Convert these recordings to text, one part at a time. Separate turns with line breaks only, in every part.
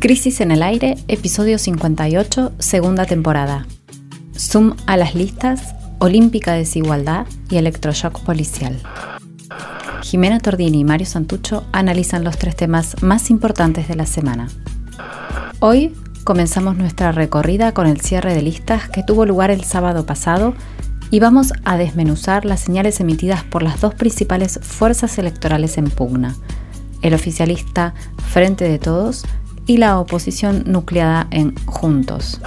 Crisis en el aire, episodio 58, segunda temporada. Zoom a las listas, olímpica desigualdad y electroshock policial. Jimena Tordini y Mario Santucho analizan los tres temas más importantes de la semana. Hoy comenzamos nuestra recorrida con el cierre de listas que tuvo lugar el sábado pasado y vamos a desmenuzar las señales emitidas por las dos principales fuerzas electorales en pugna, el oficialista Frente de Todos y la oposición nucleada en Juntos.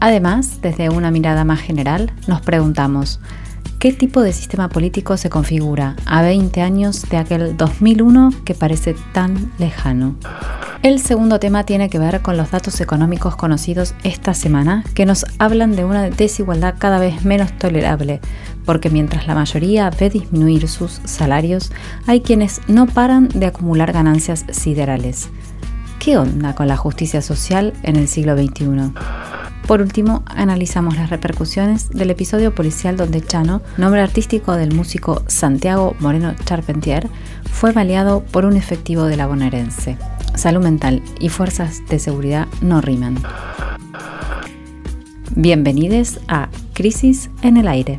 Además, desde una mirada más general, nos preguntamos, ¿qué tipo de sistema político se configura a 20 años de aquel 2001 que parece tan lejano? El segundo tema tiene que ver con los datos económicos conocidos esta semana que nos hablan de una desigualdad cada vez menos tolerable, porque mientras la mayoría ve disminuir sus salarios, hay quienes no paran de acumular ganancias siderales. ¿Qué onda con la justicia social en el siglo XXI? Por último, analizamos las repercusiones del episodio policial donde Chano, nombre artístico del músico Santiago Moreno Charpentier, fue baleado por un efectivo de la bonaerense. Salud mental y fuerzas de seguridad no riman. Bienvenidos a Crisis en el Aire.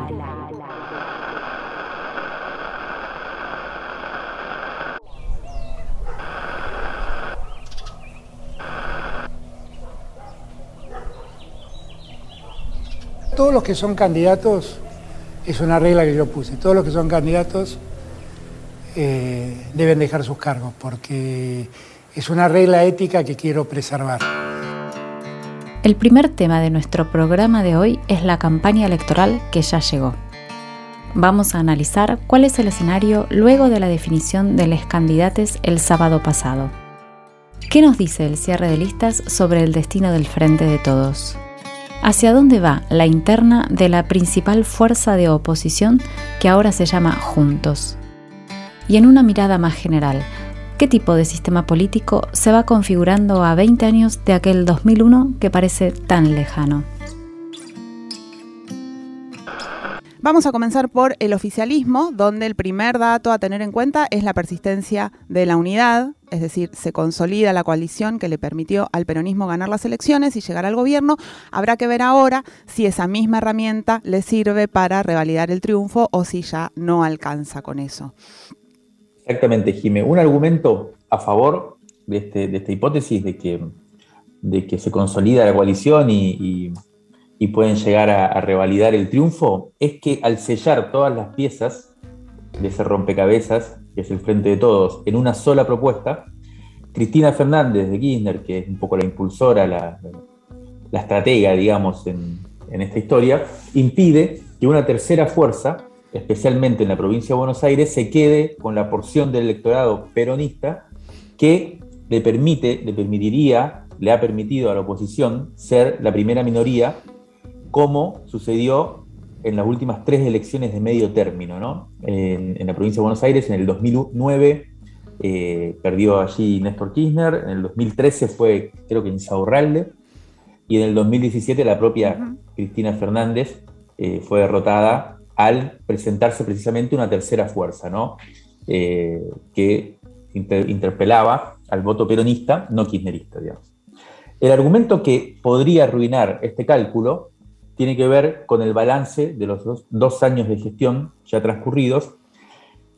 Todos los que son candidatos, es una regla que yo puse, todos los que son candidatos eh, deben dejar sus cargos, porque es una regla ética que quiero preservar.
El primer tema de nuestro programa de hoy es la campaña electoral que ya llegó. Vamos a analizar cuál es el escenario luego de la definición de los candidatos el sábado pasado. ¿Qué nos dice el cierre de listas sobre el destino del Frente de Todos? ¿Hacia dónde va la interna de la principal fuerza de oposición que ahora se llama Juntos? Y en una mirada más general, ¿qué tipo de sistema político se va configurando a 20 años de aquel 2001 que parece tan lejano?
Vamos a comenzar por el oficialismo, donde el primer dato a tener en cuenta es la persistencia de la unidad, es decir, se consolida la coalición que le permitió al peronismo ganar las elecciones y llegar al gobierno. Habrá que ver ahora si esa misma herramienta le sirve para revalidar el triunfo o si ya no alcanza con eso.
Exactamente, Jimé. Un argumento a favor de, este, esta hipótesis de que, se consolida la coalición y pueden llegar a, revalidar el triunfo, es que al sellar todas las piezas de ese rompecabezas, que es el Frente de Todos, en una sola propuesta, Cristina Fernández de Kirchner, que es un poco la impulsora, la, estratega, digamos, en, en esta historia, impide que una tercera fuerza, especialmente en la provincia de Buenos Aires, se quede con la porción del electorado peronista que le permite, le permitiría, le ha permitido a la oposición ser la primera minoría como sucedió en las últimas tres elecciones de medio término, ¿no? En, la provincia de Buenos Aires, en el 2009 eh, perdió allí Néstor Kirchner, en el 2013 fue, creo que Insaurralde, y en el 2017 la propia Cristina Fernández eh, fue derrotada al presentarse precisamente una tercera fuerza, ¿no? Eh, que interpelaba al voto peronista, no kirchnerista, digamos. El argumento que podría arruinar este cálculo tiene que ver con el balance de los dos, años de gestión ya transcurridos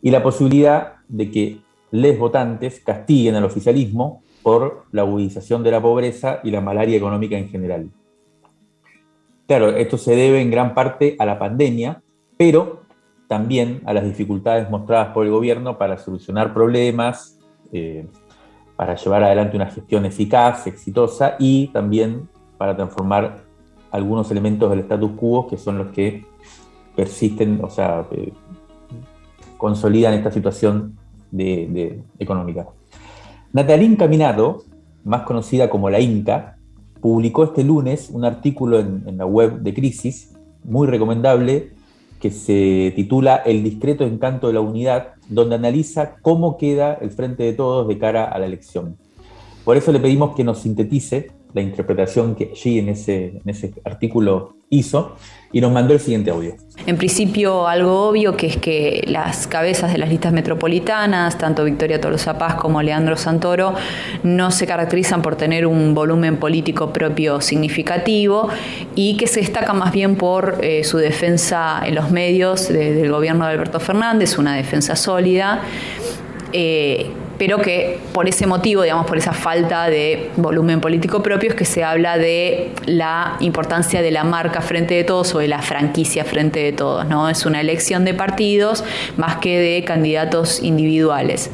y la posibilidad de que les votantes castiguen al oficialismo por la agudización de la pobreza y la malaria económica en general. Claro, esto se debe en gran parte a la pandemia, pero también a las dificultades mostradas por el gobierno para solucionar problemas, eh, para llevar adelante una gestión eficaz, exitosa y también para transformar algunos elementos del status quo que son los que persisten, o sea, eh, consolidan esta situación económica. Natalín Caminado, más conocida como la Inca, publicó este lunes un artículo en, la web de Crisis, muy recomendable, que se titula El discreto encanto de la unidad, donde analiza cómo queda el frente de todos de cara a la elección. Por eso le pedimos que nos sintetice la interpretación que allí en ese, en ese artículo hizo y nos mandó el siguiente audio.
En principio, algo obvio que es que las cabezas de las listas metropolitanas, tanto Victoria Tolosa Paz como Leandro Santoro, no se caracterizan por tener un volumen político propio significativo y que se destaca más bien por eh, su defensa en los medios del gobierno de Alberto Fernández, una defensa sólida. Eh, pero que por ese motivo, digamos, por esa falta de volumen político propio, es que se habla de la importancia de la marca frente de todos o de la franquicia frente de todos, ¿no? Es una elección de partidos más que de candidatos individuales.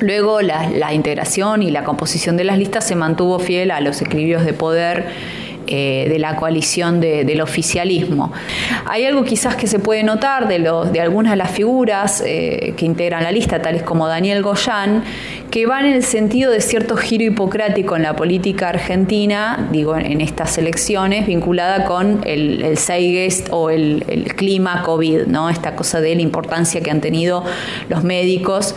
Luego la, integración y la composición de las listas se mantuvo fiel a los equilibrios de poder eh, de la coalición del oficialismo. Hay algo quizás que se puede notar de, de algunas de las figuras eh, que integran la lista, tales como Daniel Goyán, que van en el sentido de cierto giro hipocrático en la política argentina, digo, en, estas elecciones, vinculada con el, el o el, el clima COVID, ¿no? esta cosa de la importancia que han tenido los médicos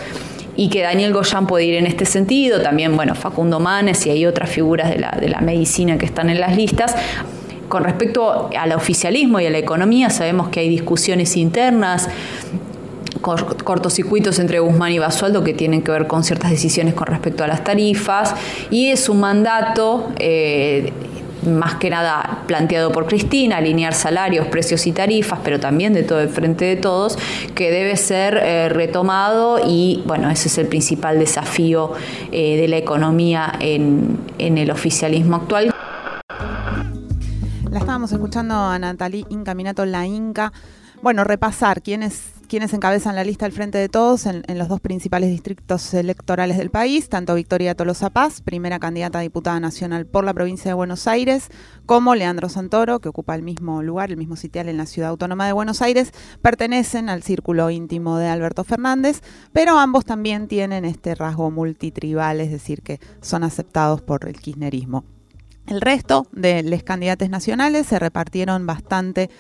y que Daniel Goyan puede ir en este sentido, también bueno, Facundo Manes y hay otras figuras de la, de la medicina que están en las listas. Con respecto al oficialismo y a la economía, sabemos que hay discusiones internas cortocircuitos entre Guzmán y Basualdo que tienen que ver con ciertas decisiones con respecto a las tarifas y es un mandato eh, más que nada planteado por Cristina, alinear salarios, precios y tarifas, pero también de todo el frente de todos, que debe ser eh, retomado y bueno, ese es el principal desafío eh, de la economía en, en el oficialismo actual.
La estábamos escuchando a Natalie Incaminato, la Inca. Bueno, repasar quiénes quienes encabezan la lista al frente de todos en, los dos principales distritos electorales del país, tanto Victoria Tolosa Paz, primera candidata a diputada nacional por la provincia de Buenos Aires, como Leandro Santoro, que ocupa el mismo lugar, el mismo sitial en la ciudad autónoma de Buenos Aires, pertenecen al círculo íntimo de Alberto Fernández, pero ambos también tienen este rasgo multitribal, es decir, que son aceptados por el kirchnerismo. El resto de los candidatos nacionales se repartieron bastante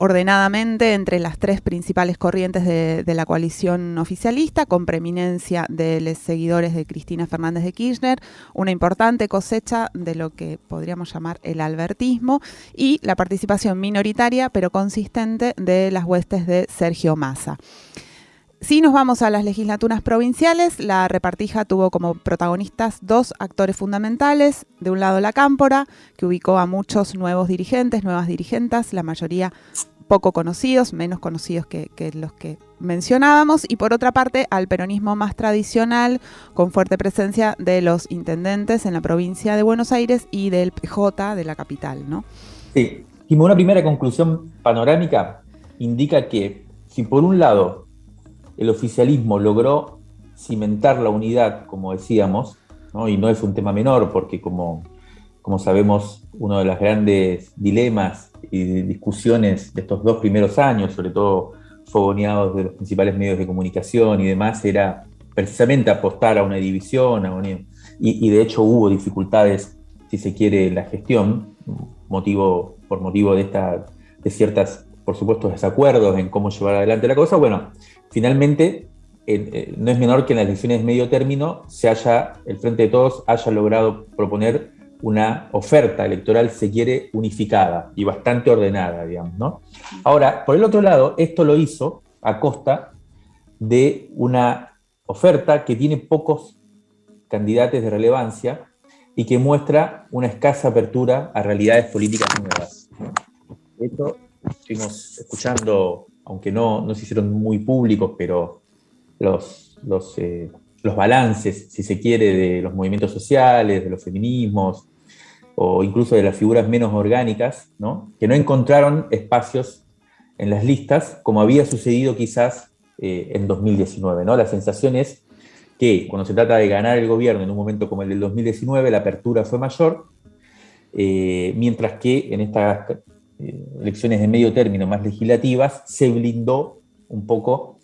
ordenadamente entre las tres principales corrientes de, la coalición oficialista, con preeminencia de los seguidores de Cristina Fernández de Kirchner, una importante cosecha de lo que podríamos llamar el albertismo y la participación minoritaria pero consistente de las huestes de Sergio Massa. Si nos vamos a las legislaturas provinciales, la repartija tuvo como protagonistas dos actores fundamentales. De un lado la Cámpora, que ubicó a muchos nuevos dirigentes, nuevas dirigentas, la mayoría poco conocidos, menos conocidos que, los que mencionábamos, y por otra parte al peronismo más tradicional, con fuerte presencia de los intendentes en la provincia de Buenos Aires y del PJ de la capital, ¿no?
Sí, y una primera conclusión panorámica indica que si por un lado el oficialismo logró cimentar la unidad, como decíamos, y no es un tema menor, porque como, sabemos, uno de los grandes dilemas y discusiones de estos dos primeros años, sobre todo fogoneados de los principales medios de comunicación y demás, era precisamente apostar a una división, y, de hecho hubo dificultades, si se quiere, en la gestión, motivo, por motivo de, esta, de ciertas, por supuesto, desacuerdos en cómo llevar adelante la cosa. Bueno, finalmente eh, no es menor que en las elecciones de medio término se haya, el Frente de Todos haya logrado proponer una oferta electoral, se quiere, unificada y bastante ordenada, digamos, ¿no? Ahora, por el otro lado, esto lo hizo a costa de una oferta que tiene pocos candidatos de relevancia y que muestra una escasa apertura a realidades políticas nuevas. Esto estuvimos escuchando, aunque no, no se hicieron muy públicos, pero los, los, eh, los balances, si se quiere, de los movimientos sociales, de los feminismos, o incluso de las figuras menos orgánicas, ¿no? que no encontraron espacios en las listas, como había sucedido quizás eh, en 2019. ¿no? La sensación es que cuando se trata de ganar el gobierno en un momento como el del 2019, la apertura fue mayor, eh, mientras que en estas eh, elecciones de medio término más legislativas se blindó un poco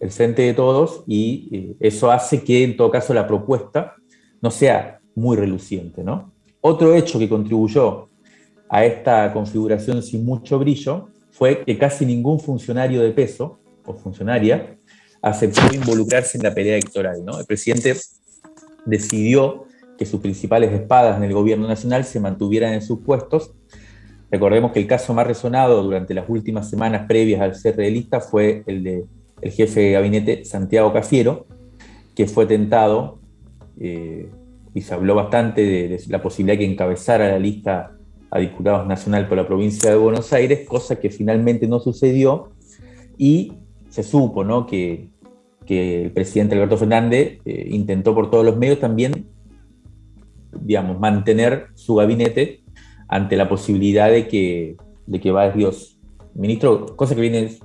el frente de todos y eh, eso hace que en todo caso la propuesta no sea muy reluciente. ¿no? Otro hecho que contribuyó a esta configuración sin mucho brillo fue que casi ningún funcionario de peso o funcionaria aceptó involucrarse en la pelea electoral. ¿no? El presidente decidió que sus principales espadas en el gobierno nacional se mantuvieran en sus puestos. Recordemos que el caso más resonado durante las últimas semanas previas al cierre de lista fue el de el jefe de gabinete Santiago Cafiero, que fue tentado, eh, y se habló bastante de, la posibilidad de que encabezara la lista a diputados nacional por la provincia de Buenos Aires, cosa que finalmente no sucedió, y se supo ¿no? que, el presidente Alberto Fernández eh, intentó por todos los medios también, digamos, mantener su gabinete ante la posibilidad de que, de que Barrios, ministro, cosa que viene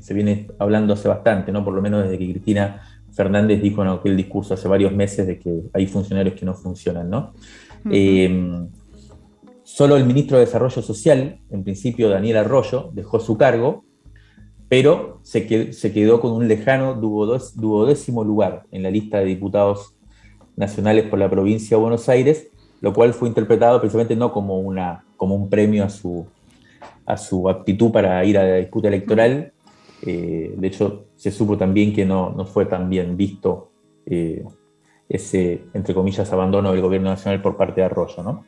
se viene hablando hace bastante, ¿no? por lo menos desde que Cristina Fernández dijo en aquel discurso hace varios meses de que hay funcionarios que no funcionan. ¿no? Eh, solo el ministro de Desarrollo Social, en principio Daniel Arroyo, dejó su cargo, pero se quedó, se quedó con un lejano duodécimo lugar en la lista de diputados nacionales por la provincia de Buenos Aires, lo cual fue interpretado precisamente no como, una, como un premio a su, a su aptitud para ir a la disputa electoral. Eh, de hecho, se supo también que no, no fue tan bien visto eh, ese, entre comillas, abandono del gobierno nacional por parte de Arroyo. ¿no?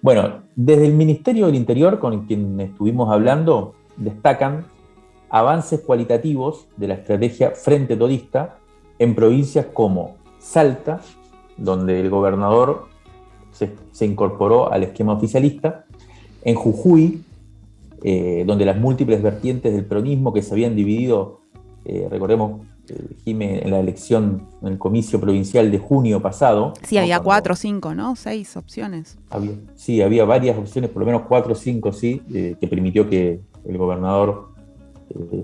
Bueno, desde el Ministerio del Interior, con quien estuvimos hablando, destacan avances cualitativos de la estrategia Frente Todista en provincias como Salta, donde el gobernador se, se incorporó al esquema oficialista, en Jujuy, eh, donde las múltiples vertientes del peronismo que se habían dividido, eh, recordemos, eh, en la elección, en el comicio provincial de junio pasado.
Sí, había cuatro, cinco, ¿no? Seis opciones.
sí, había varias opciones, por lo menos cuatro o cinco, sí, que permitió que el gobernador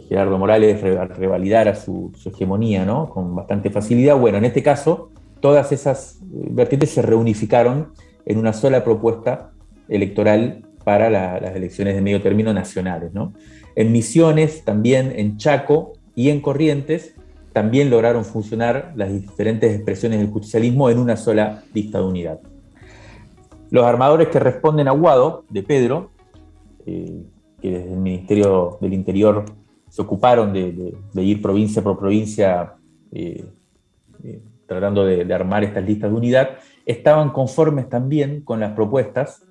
Gerardo Morales revalidara su, su, hegemonía, ¿no? Con bastante facilidad. Bueno, en este caso, todas esas vertientes se reunificaron en una sola propuesta electoral para las elecciones de medio término nacionales. ¿no? En Misiones, también en Chaco y en Corrientes, también lograron funcionar las diferentes expresiones del justicialismo en una sola lista de unidad. Los armadores que responden a Guado, de Pedro, eh, que desde el Ministerio del Interior se ocuparon de, ir provincia por provincia eh, eh, tratando de armar estas listas de unidad, estaban conformes también con las propuestas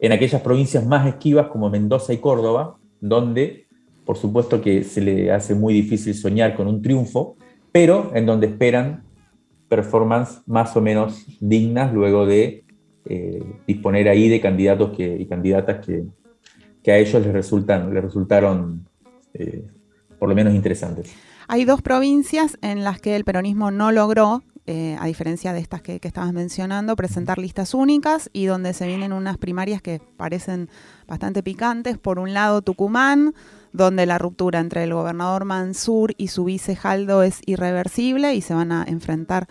en aquellas provincias más esquivas como Mendoza y Córdoba, donde por supuesto que se le hace muy difícil soñar con un triunfo, pero en donde esperan performances más o menos dignas luego de eh, disponer ahí de candidatos que, y candidatas que, a ellos les, resultan, les resultaron eh, por lo menos interesantes.
Hay dos provincias en las que el peronismo no logró eh, a diferencia de estas que, estabas mencionando, presentar listas únicas y donde se vienen unas primarias que parecen bastante picantes. Por un lado, Tucumán, donde la ruptura entre el gobernador Mansur y su vice Jaldo es irreversible y se van a enfrentar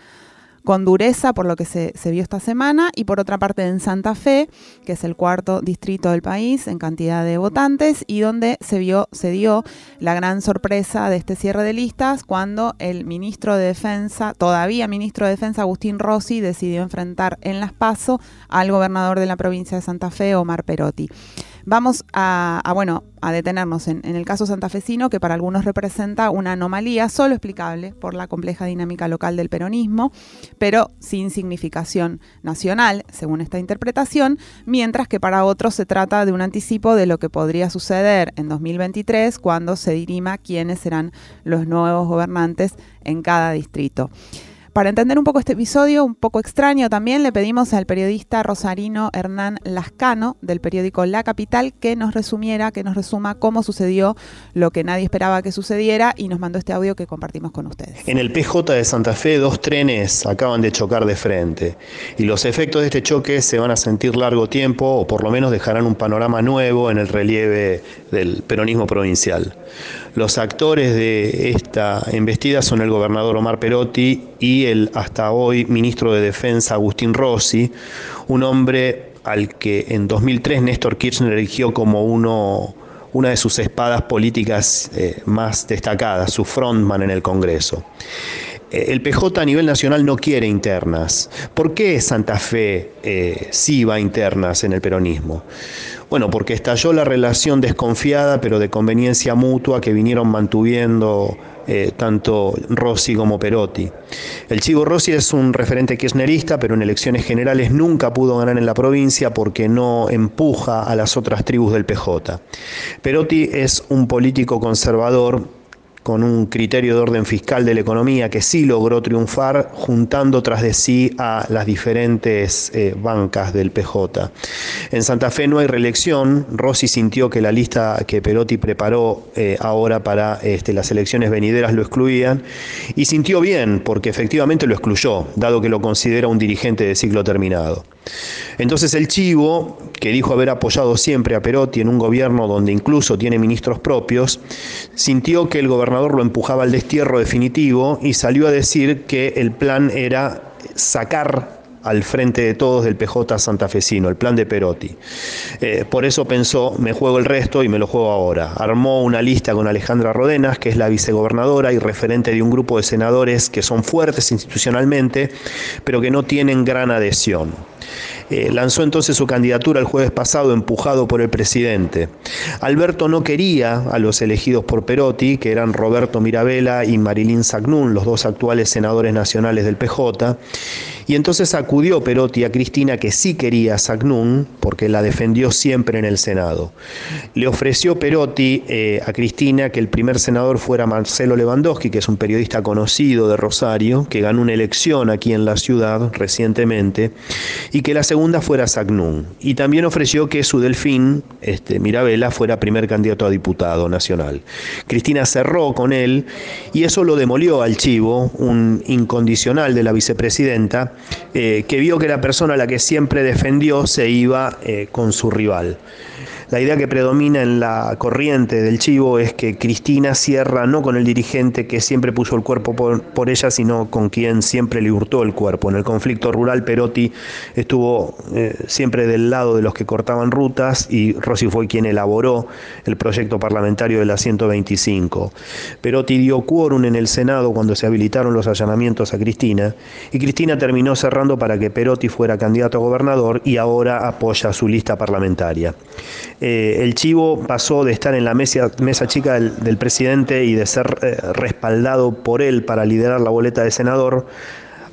con dureza por lo que se, vio esta semana y por otra parte en Santa Fe, que es el cuarto distrito del país en cantidad de votantes y donde se vio se dio la gran sorpresa de este cierre de listas cuando el ministro de Defensa, todavía ministro de Defensa Agustín Rossi decidió enfrentar en Las Paso al gobernador de la provincia de Santa Fe, Omar Perotti. Vamos a, bueno, a detenernos en, el caso santafesino, que para algunos representa una anomalía solo explicable por la compleja dinámica local del peronismo, pero sin significación nacional, según esta interpretación, mientras que para otros se trata de un anticipo de lo que podría suceder en 2023 cuando se dirima quiénes serán los nuevos gobernantes en cada distrito. Para entender un poco este episodio, un poco extraño también, le pedimos al periodista rosarino Hernán Lascano del periódico La Capital que nos resumiera, que nos resuma cómo sucedió lo que nadie esperaba que sucediera y nos mandó este audio que compartimos con ustedes.
En el PJ de Santa Fe, dos trenes acaban de chocar de frente y los efectos de este choque se van a sentir largo tiempo o por lo menos dejarán un panorama nuevo en el relieve del peronismo provincial. Los actores de esta embestida son el gobernador Omar Perotti y el hasta hoy ministro de Defensa Agustín Rossi, un hombre al que en 2003 Néstor Kirchner eligió como uno una de sus espadas políticas eh, más destacadas, su frontman en el Congreso. Eh, el PJ a nivel nacional no quiere internas. ¿Por qué Santa Fe eh, sí va a internas en el peronismo? Bueno, porque estalló la relación desconfiada pero de conveniencia mutua que vinieron mantuviendo eh, tanto Rossi como Perotti. El Chivo Rossi es un referente kirchnerista, pero en elecciones generales nunca pudo ganar en la provincia porque no empuja a las otras tribus del PJ. Perotti es un político conservador con un criterio de orden fiscal de la economía que sí logró triunfar juntando tras de sí a las diferentes eh, bancas del PJ. En Santa Fe no hay reelección, Rossi sintió que la lista que Perotti preparó eh, ahora para este, las elecciones venideras lo excluían y sintió bien porque efectivamente lo excluyó, dado que lo considera un dirigente de ciclo terminado. Entonces el Chivo, que dijo haber apoyado siempre a Perotti en un gobierno donde incluso tiene ministros propios, sintió que el gobernador lo empujaba al destierro definitivo y salió a decir que el plan era sacar al frente de todos del PJ santafesino, el plan de Perotti. Eh, por eso pensó, me juego el resto y me lo juego ahora. Armó una lista con Alejandra Rodenas, que es la vicegobernadora y referente de un grupo de senadores que son fuertes institucionalmente, pero que no tienen gran adhesión. Eh, lanzó entonces su candidatura el jueves pasado, empujado por el presidente. Alberto no quería a los elegidos por Perotti, que eran Roberto Mirabella y Marilyn Sagnún, los dos actuales senadores nacionales del PJ, y entonces acudió Perotti a Cristina, que sí quería a Sagnún, porque la defendió siempre en el Senado. Le ofreció Perotti eh, a Cristina que el primer senador fuera Marcelo Lewandowski, que es un periodista conocido de Rosario, que ganó una elección aquí en la ciudad recientemente, y que la segunda fuera Sagnún. Y también ofreció que su delfín, este, Mirabella, fuera primer candidato a diputado nacional. Cristina cerró con él y eso lo demolió al Chivo, un incondicional de la vicepresidenta, eh, que vio que la persona a la que siempre defendió se iba eh, con su rival. La idea que predomina en la corriente del chivo es que Cristina cierra no con el dirigente que siempre puso el cuerpo por, ella, sino con quien siempre le hurtó el cuerpo. En el conflicto rural, Perotti estuvo eh, siempre del lado de los que cortaban rutas y Rossi fue quien elaboró el proyecto parlamentario de la 125. Perotti dio quórum en el Senado cuando se habilitaron los allanamientos a Cristina y Cristina terminó cerrando para que Perotti fuera candidato a gobernador y ahora apoya su lista parlamentaria. Eh, el Chivo pasó de estar en la mesa, mesa chica del, presidente y de ser eh, respaldado por él para liderar la boleta de senador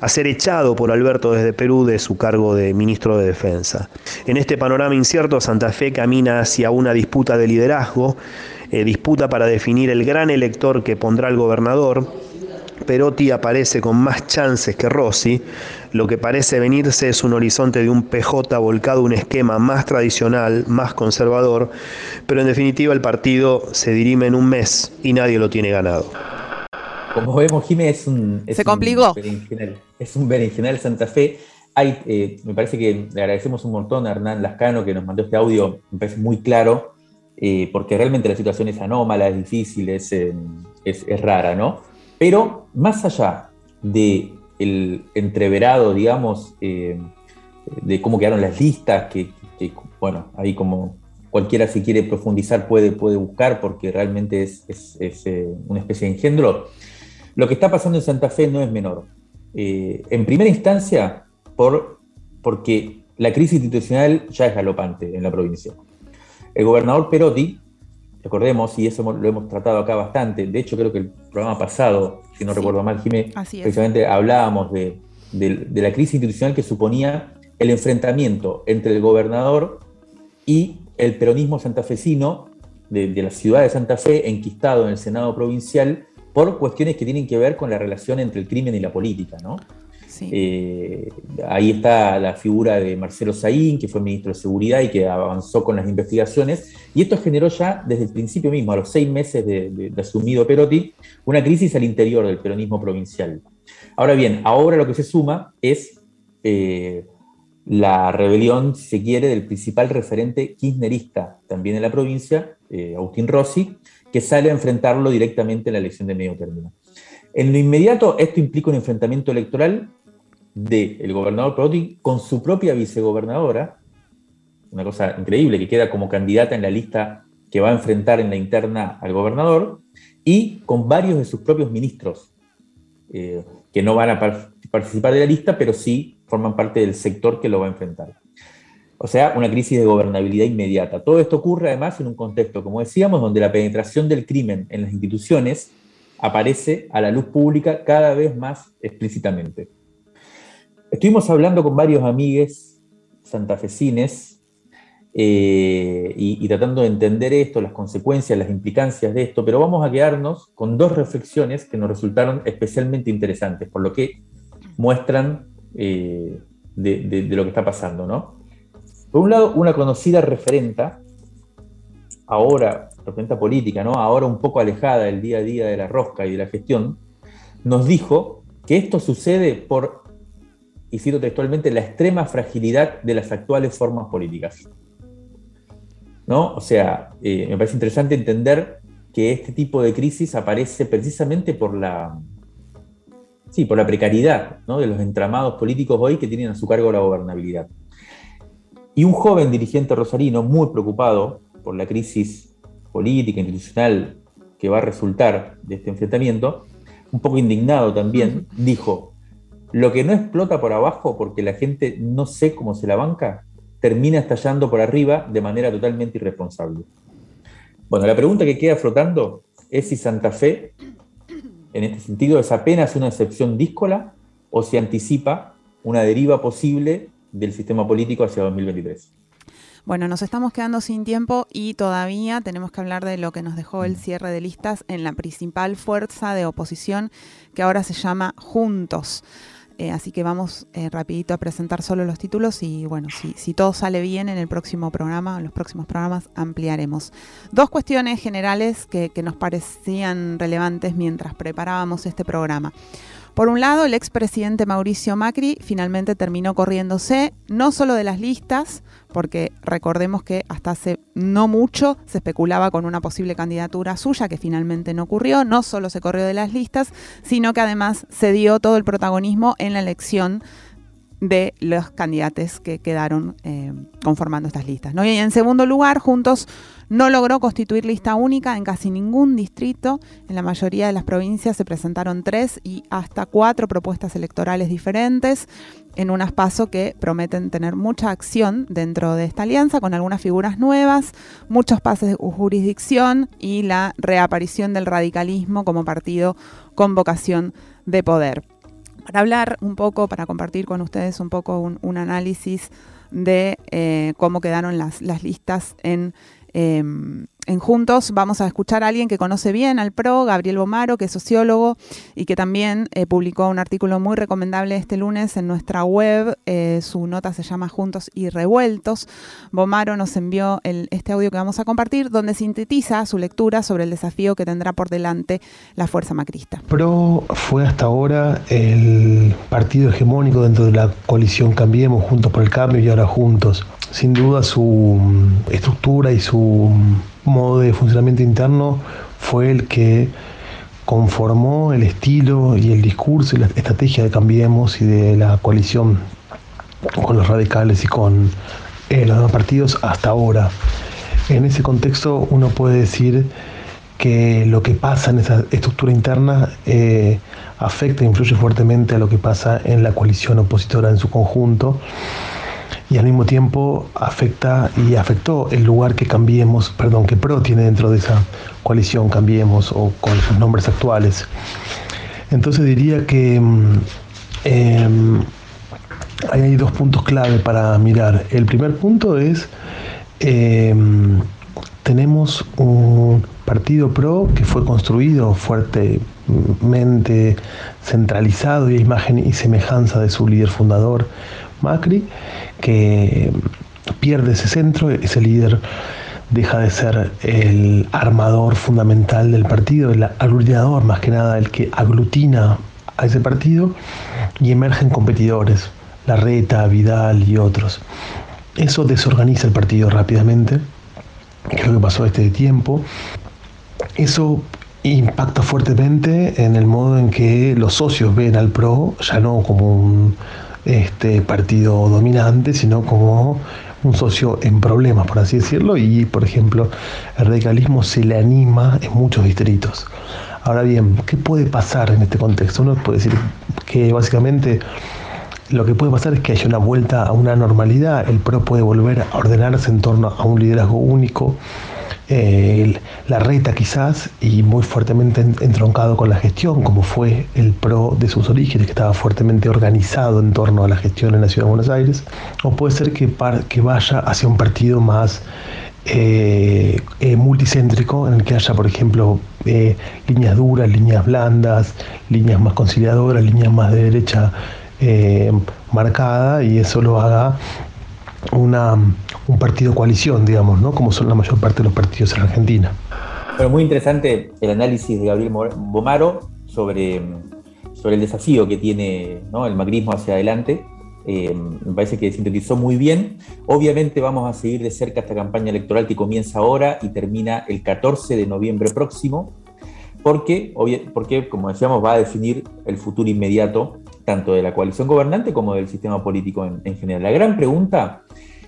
a ser echado por Alberto desde Perú de su cargo de ministro de Defensa. En este panorama incierto, Santa Fe camina hacia una disputa de liderazgo, eh, disputa para definir el gran elector que pondrá el gobernador, Perotti aparece con más chances que Rossi, lo que parece venirse es un horizonte de un PJ volcado a un esquema más tradicional, más conservador, pero en definitiva el partido se dirime en un mes y nadie lo tiene ganado.
Como vemos, Jiménez es un...
se complicó.
es un berenjenal Santa Fe. Hay, eh, me parece que le agradecemos un montón a Hernán Lascano que nos mandó este audio, me parece muy claro, eh, porque realmente la situación es anómala, es difícil, es, eh, es, es rara, ¿no? Pero más allá del el entreverado, digamos, eh, de cómo quedaron las listas, que, bueno, ahí como cualquiera si quiere profundizar puede, puede buscar porque realmente es, eh, una especie de engendro, lo que está pasando en Santa Fe no es menor. Eh, en primera instancia, por, porque la crisis institucional ya es galopante en la provincia. El gobernador Perotti Recordemos, y eso lo hemos tratado acá bastante, de hecho creo que el programa pasado, si no recuerdo mal, Jiménez, precisamente hablábamos de, la crisis institucional que suponía el enfrentamiento entre el gobernador y el peronismo santafesino de, de la ciudad de Santa Fe, enquistado en el Senado provincial, por cuestiones que tienen que ver con la relación entre el crimen y la política, ¿no? Eh, ahí está la figura de Marcelo Saín, que fue ministro de Seguridad y que avanzó con las investigaciones. Y esto generó ya desde el principio mismo, a los seis meses de, asumido Perotti, una crisis al interior del peronismo provincial. Ahora bien, ahora lo que se suma es eh, la rebelión, si se quiere, del principal referente kirchnerista también en la provincia, eh, Agustín Rossi, que sale a enfrentarlo directamente en la elección de medio término. En lo inmediato, esto implica un enfrentamiento electoral del gobernador Perotti con su propia vicegobernadora, una cosa increíble, que queda como candidata en la lista que va a enfrentar en la interna al gobernador y con varios de sus propios ministros, eh, que no van a participar de la lista, pero sí forman parte del sector que lo va a enfrentar. O sea, una crisis de gobernabilidad inmediata. Todo esto ocurre además en un contexto, como decíamos, donde la penetración del crimen en las instituciones aparece a la luz pública cada vez más explícitamente. Estuvimos hablando con varios amigues santafesines eh, y, tratando de entender esto, las consecuencias, las implicancias de esto, pero vamos a quedarnos con dos reflexiones que nos resultaron especialmente interesantes, por lo que muestran eh, de, lo que está pasando. ¿no? Por un lado, una conocida referenta, ahora, referenta política, ¿no? ahora un poco alejada del día a día de la rosca y de la gestión, nos dijo que esto sucede por y cito textualmente, la extrema fragilidad de las actuales formas políticas. ¿No? O sea, eh, me parece interesante entender que este tipo de crisis aparece precisamente por la, sí, por la precariedad de los entramados políticos hoy que tienen a su cargo la gobernabilidad. Y un joven dirigente rosarino muy preocupado por la crisis política, institucional que va a resultar de este enfrentamiento, un poco indignado también, dijo, lo que no explota por abajo porque la gente no sé cómo se la banca, termina estallando por arriba de manera totalmente irresponsable. Bueno, la pregunta que queda flotando es si Santa Fe, en este sentido, es apenas una excepción díscola o si anticipa una deriva posible del sistema político hacia 2023.
Bueno, nos estamos quedando sin tiempo y todavía tenemos que hablar de lo que nos dejó el cierre de listas en la principal fuerza de oposición que ahora se llama Juntos. Eh, así que vamos eh, rapidito a presentar solo los títulos y bueno, si, todo sale bien en el próximo programa, en los próximos programas ampliaremos. Dos cuestiones generales que nos parecían relevantes mientras preparábamos este programa. Por un lado, el expresidente Mauricio Macri finalmente terminó corriéndose no solo de las listas, porque recordemos que hasta hace no mucho se especulaba con una posible candidatura suya que finalmente no ocurrió, no solo se corrió de las listas, sino que además se dio todo el protagonismo en la elección de los candidatos que quedaron eh, conformando estas listas. Y en segundo lugar, Juntos no logró constituir lista única en casi ningún distrito. En la mayoría de las provincias se presentaron tres y hasta cuatro propuestas electorales diferentes en unas pasos que prometen tener mucha acción dentro de esta alianza, con algunas figuras nuevas, muchos pases de jurisdicción y la reaparición del radicalismo como partido con vocación de poder para hablar un poco, para compartir con ustedes un poco un, análisis de eh, cómo quedaron las, las listas en em, en Juntos vamos a escuchar a alguien que conoce bien al PRO, Gabriel Bomaro, que es sociólogo y que también eh, publicó un artículo muy recomendable este lunes en nuestra web. Eh, su nota se llama Juntos y Revueltos. Bomaro nos envió este audio que vamos a compartir, donde sintetiza su lectura sobre el desafío que tendrá por delante la fuerza macrista.
PRO fue hasta ahora el partido hegemónico dentro de la coalición Cambiemos, Juntos por el Cambio y ahora Juntos. Sin duda su mm, estructura y su mm, modo de funcionamiento interno fue el que conformó el estilo y el discurso y la estrategia de Cambiemos y de la coalición con los radicales y con eh, los demás partidos hasta ahora. En ese contexto uno puede decir que lo que pasa en esa estructura interna eh, afecta e influye fuertemente a lo que pasa en la coalición opositora en su conjunto y al mismo tiempo afecta y afectó el lugar que Cambiemos, perdón, que PRO tiene dentro de esa coalición Cambiemos o con sus nombres actuales. Entonces diría que mm, em, hay dos puntos clave para mirar. El primer punto es, em, tenemos un partido PRO que fue construido fuertemente centralizado y a imagen y semejanza de su líder fundador, Macri, que pierde ese centro, ese líder deja de ser el armador fundamental del partido, el aglutinador más que nada, el que aglutina a ese partido y emergen competidores, Larreta, Vidal y otros. Eso desorganiza el partido rápidamente, lo que pasó este tiempo. Eso impacta fuertemente en el modo en que los socios ven al PRO, ya no como un este partido dominante, sino como un socio en problemas, por así decirlo, y por ejemplo el radicalismo se le anima en muchos distritos. Ahora bien, ¿qué puede pasar en este contexto? Uno puede decir que básicamente lo que puede pasar es que haya una vuelta a una normalidad, el PRO puede volver a ordenarse en torno a un liderazgo único, eh, la reta quizás y muy fuertemente entroncado con la gestión, como fue el PRO de sus orígenes, que estaba fuertemente organizado en torno a la gestión en la Ciudad de Buenos Aires, o puede ser que, que vaya hacia un partido más eh, eh, multicéntrico, en el que haya, por ejemplo, líneas duras, líneas blandas, líneas más conciliadoras, líneas más de derecha marcada, y eso lo haga una, un partido coalición, digamos, ¿no? como son la mayor parte de los partidos en Argentina.
Bueno, muy interesante el análisis de Gabriel Bomaro sobre, sobre el desafío que tiene el macrismo hacia adelante. Eh, me parece que sintetizó muy bien. Obviamente vamos a seguir de cerca esta campaña electoral que comienza ahora y termina el 14 de noviembre próximo, porque, porque como decíamos, va a definir el futuro inmediato tanto de la coalición gobernante como del sistema político en, en general. La gran pregunta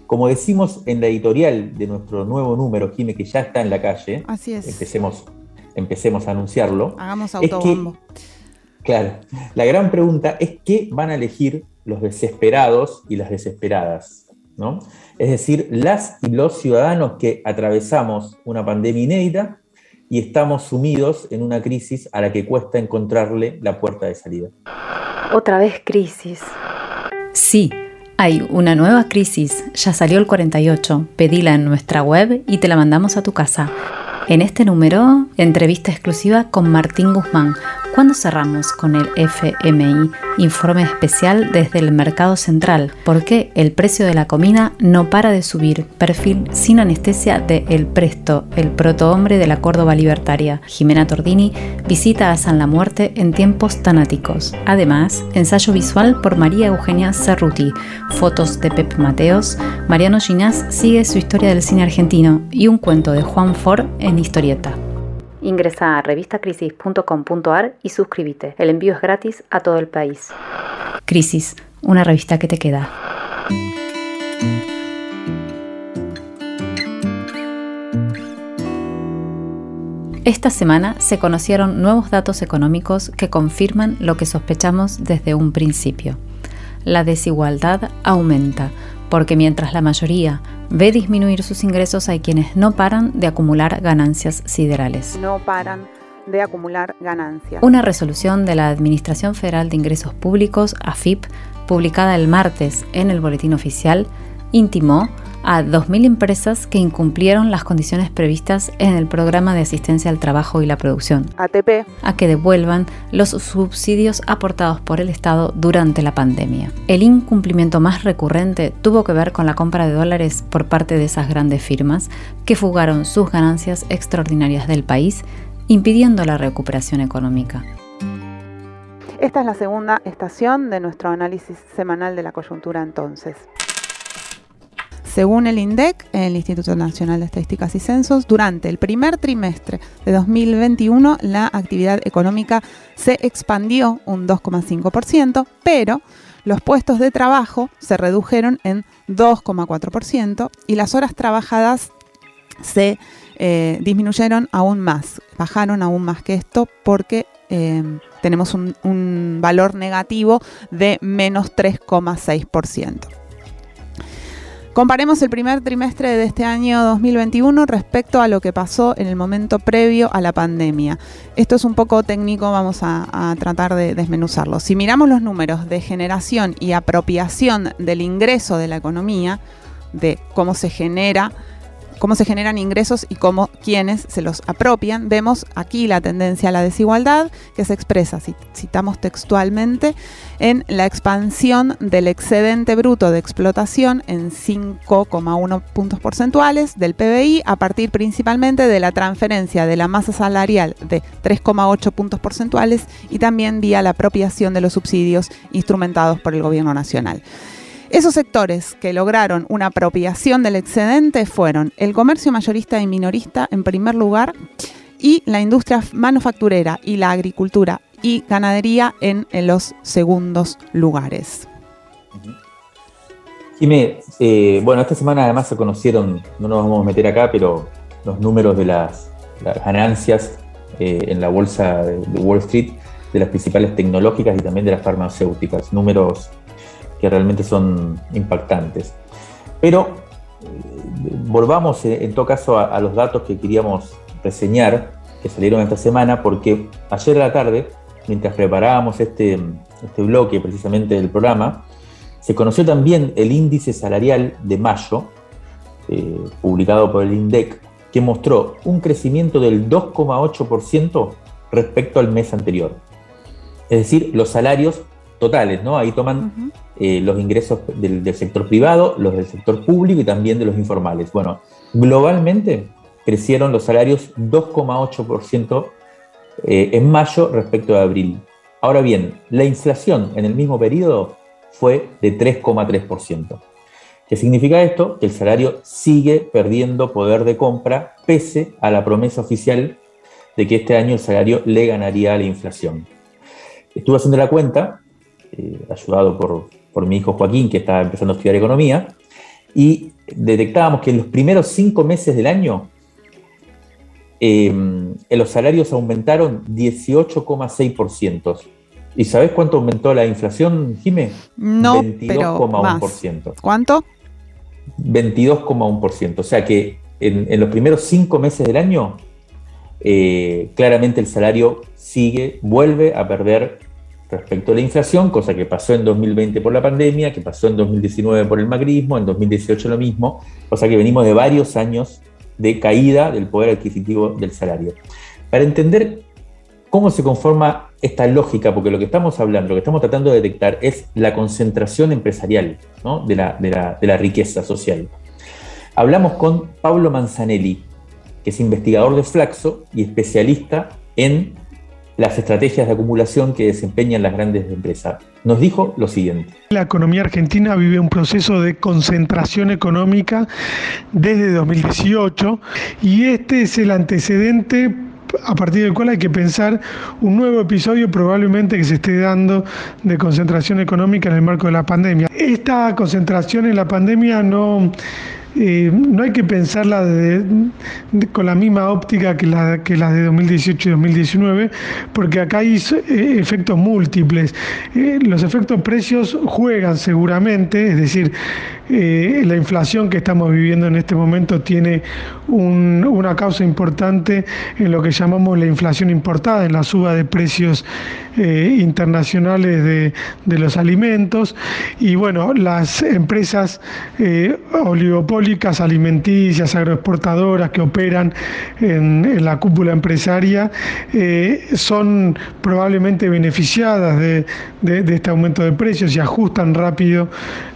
como decimos en la editorial de nuestro nuevo número, Jime, que ya está en la calle.
Así es.
Empecemos, empecemos a anunciarlo.
Hagamos autobombo.
claro. La gran pregunta es qué van a elegir los desesperados y las desesperadas. ¿no? Es decir, las y los ciudadanos que atravesamos una pandemia inédita y estamos sumidos en una crisis a la que cuesta encontrarle la puerta de salida.
Otra vez crisis. Sí hay una nueva crisis, ya salió el 48, pedila en nuestra web y te la mandamos a tu casa. En este número, entrevista exclusiva con Martín Guzmán, ¿Cuándo cerramos con el FMI? Informe especial desde el Mercado Central. ¿Por qué el precio de la comida no para de subir? Perfil sin anestesia de El Presto, el protohombre de la Córdoba libertaria. Jimena Tordini visita a San la Muerte en tiempos tanáticos. Además, ensayo visual por María Eugenia Cerruti. Fotos de Pep Mateos. Mariano Ginás sigue su historia del cine argentino y un cuento de Juan Ford en historieta. Ingresa a revistacrisis.com.ar y suscríbete. El envío es gratis a todo el país. Crisis, una revista que te queda. Esta semana se conocieron nuevos datos económicos que confirman lo que sospechamos desde un principio. La desigualdad aumenta, porque mientras la mayoría ve disminuir sus ingresos, hay quienes no paran de acumular ganancias siderales.
No paran de acumular ganancias.
Una resolución de la Administración Federal de Ingresos Públicos, AFIP, publicada el martes en el Boletín Oficial, intimó a 2.000 empresas que incumplieron las condiciones previstas en el Programa de Asistencia al Trabajo y la Producción,
ATP,
a que devuelvan los subsidios aportados por el Estado durante la pandemia. El incumplimiento más recurrente tuvo que ver con la compra de dólares por parte de esas grandes firmas que fugaron sus ganancias extraordinarias del país, impidiendo la recuperación económica.
Esta es la segunda estación de nuestro análisis semanal de la coyuntura entonces. Según el INDEC, el Instituto Nacional de Estadísticas y Censos, durante el primer trimestre de 2021 la actividad económica se expandió un 2,5%, pero los puestos de trabajo se redujeron en 2,4% y las horas trabajadas se eh, disminuyeron aún más, bajaron aún más que esto porque eh, tenemos un, un valor negativo de menos 3,6%. Comparemos el primer trimestre de este año 2021 respecto a lo que pasó en el momento previo a la pandemia. Esto es un poco técnico, vamos a, tratar de desmenuzarlo. Si miramos los números de generación y apropiación del ingreso de la economía, de cómo se genera cómo se generan ingresos y cómo quienes se los apropian. Vemos aquí la tendencia a la desigualdad que se expresa, citamos textualmente, en la expansión del excedente bruto de explotación en 5,1 puntos porcentuales del PBI a partir principalmente de la transferencia de la masa salarial de 3,8 puntos porcentuales y también vía la apropiación de los subsidios instrumentados por el gobierno nacional. Esos sectores que lograron una apropiación del excedente fueron el comercio mayorista y minorista en primer lugar y la industria manufacturera y la agricultura y ganadería en, los segundos lugares.
Jimé, eh, bueno, esta semana además se conocieron, no nos vamos a meter acá, pero los números de las, ganancias eh, en la bolsa de, Wall Street de las principales tecnológicas y también de las farmacéuticas, números que realmente son impactantes. Pero eh, volvamos en todo caso a, los datos que queríamos reseñar, que salieron esta semana, porque ayer a la tarde, mientras preparábamos este, este bloque precisamente del programa, se conoció también el índice salarial de mayo, eh, publicado por el INDEC, que mostró un crecimiento del 2,8% respecto al mes anterior. Es decir, los salarios totales, ¿no? Ahí toman eh, los ingresos del, sector privado, los del sector público y también de los informales. Bueno, globalmente crecieron los salarios 2,8% eh, en mayo respecto a abril. Ahora bien, la inflación en el mismo periodo fue de 3,3%. ¿Qué significa esto? Que el salario sigue perdiendo poder de compra pese a la promesa oficial de que este año el salario le ganaría a la inflación. Estuve haciendo la cuenta, eh, ayudado por, mi hijo Joaquín, que está empezando a estudiar economía, y detectábamos que en los primeros cinco meses del año eh, los salarios aumentaron 18,6%. ¿Y sabes cuánto aumentó la inflación, Jimé?
No, 22,1%. ¿Cuánto?
22,1%. O sea que en, los primeros cinco meses del año, eh, claramente el salario sigue, vuelve a perder respecto a la inflación, cosa que pasó en 2020 por la pandemia, que pasó en 2019 por el macrismo, en 2018 lo mismo, o sea que venimos de varios años de caída del poder adquisitivo del salario. Para entender cómo se conforma esta lógica, porque lo que estamos hablando, lo que estamos tratando de detectar es la concentración empresarial de, la, riqueza social. Hablamos con Pablo Manzanelli, que es investigador de Flaxo y especialista en las estrategias de acumulación que desempeñan las grandes empresas. Nos dijo lo siguiente.
La economía argentina vive un proceso de concentración económica desde 2018 y este es el antecedente a partir del cual hay que pensar un nuevo episodio probablemente que se esté dando de concentración económica en el marco de la pandemia. Esta concentración en la pandemia no eh, no hay que pensarla con la misma óptica que la, de 2018 y 2019, porque acá hay eh, efectos múltiples. Eh, los efectos precios juegan seguramente, es decir, la inflación que estamos viviendo en este momento tiene una causa importante en lo que llamamos la inflación importada, en la suba de precios internacionales de, los alimentos. Y bueno, las empresas oligopólicas alimenticias, agroexportadoras que operan en, la cúpula empresaria, eh, son probablemente beneficiadas de, este aumento de precios y ajustan rápido